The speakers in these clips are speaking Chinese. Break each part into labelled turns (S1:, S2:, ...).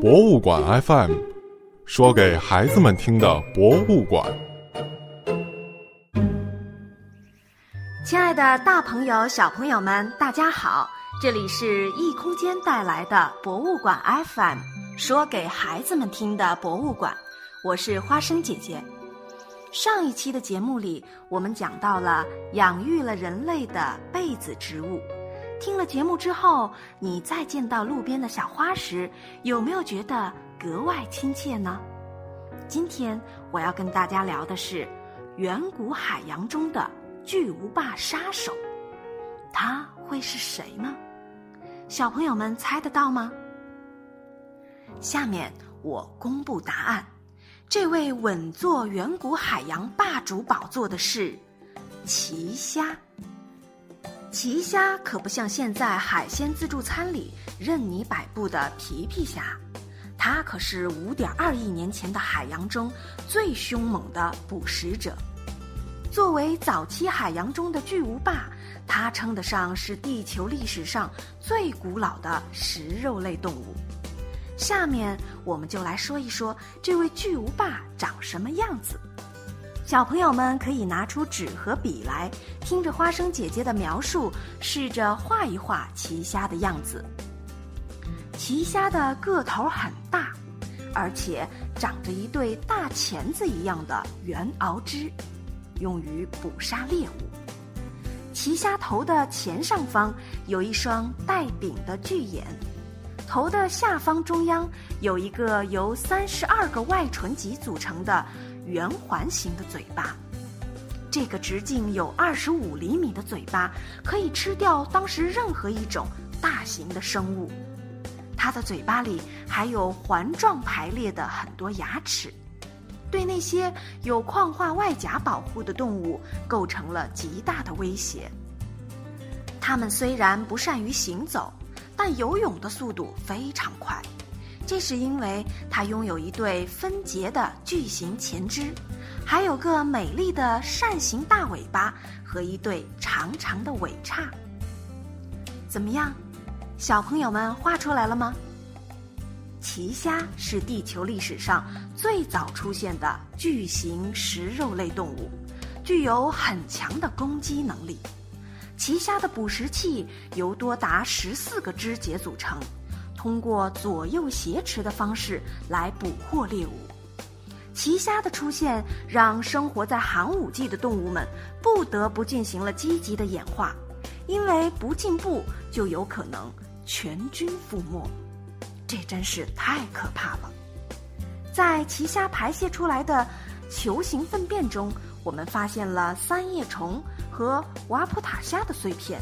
S1: 博物馆 FM，说给孩子们听的博物馆。
S2: 亲爱的，大朋友、小朋友们，大家好！这里是异空间带来的博物馆 FM，说给孩子们听的博物馆。我是花生姐姐。上一期的节目里，我们讲到了养育了人类的被子植物。听了节目之后，你再见到路边的小花时，有没有觉得格外亲切呢？今天我要跟大家聊的是远古海洋中的巨无霸杀手，他会是谁呢？小朋友们猜得到吗？下面我公布答案，这位稳坐远古海洋霸主宝座的是奇虾。奇虾可不像现在海鲜自助餐里任你摆布的皮皮虾，它可是五点二亿年前的海洋中最凶猛的捕食者。作为早期海洋中的巨无霸，它称得上是地球历史上最古老的食肉类动物。下面我们就来说一说这位巨无霸长什么样子。小朋友们可以拿出纸和笔来，听着花生姐姐的描述，试着画一画奇虾的样子。奇虾的个头很大，而且长着一对大钳子一样的圆螯肢，用于捕杀猎物。奇虾头的前上方有一双带柄的巨眼，头的下方中央有一个由三十二个外唇棘组成的。圆环形的嘴巴，这个直径有二十五厘米的嘴巴可以吃掉当时任何一种大型的生物。它的嘴巴里还有环状排列的很多牙齿，对那些有矿化外甲保护的动物构成了极大的威胁。它们虽然不善于行走，但游泳的速度非常快。这是因为它拥有一对分节的巨型前肢，还有个美丽的扇形大尾巴和一对长长的尾叉。怎么样，小朋友们画出来了吗？奇虾是地球历史上最早出现的巨型食肉类动物，具有很强的攻击能力。奇虾的捕食器由多达十四个肢节组成。通过左右挟持的方式来捕获猎物，奇虾的出现让生活在寒武纪的动物们不得不进行了积极的演化，因为不进步就有可能全军覆没，这真是太可怕了。在奇虾排泄出来的球形粪便中，我们发现了三叶虫和瓦普塔虾的碎片，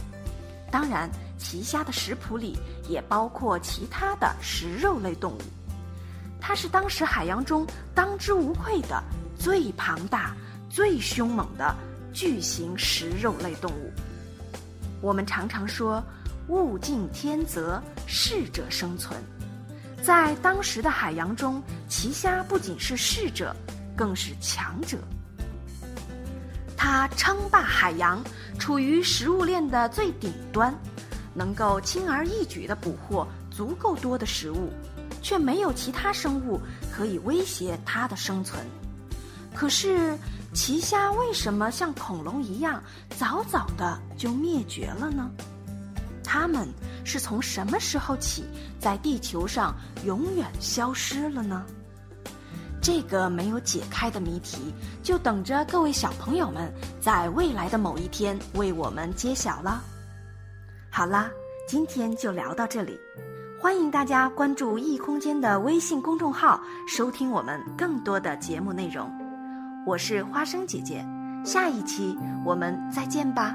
S2: 当然。奇虾的食谱里也包括其他的食肉类动物，它是当时海洋中当之无愧的最庞大、最凶猛的巨型食肉类动物。我们常常说“物竞天择，适者生存”。在当时的海洋中，奇虾不仅是适者，更是强者。它称霸海洋，处于食物链的最顶端。能够轻而易举地捕获足够多的食物，却没有其他生物可以威胁它的生存。可是，奇虾为什么像恐龙一样早早的就灭绝了呢？它们是从什么时候起在地球上永远消失了呢？这个没有解开的谜题，就等着各位小朋友们在未来的某一天为我们揭晓了。好啦，今天就聊到这里，欢迎大家关注异空间的微信公众号，收听我们更多的节目内容。我是花生姐姐，下一期我们再见吧。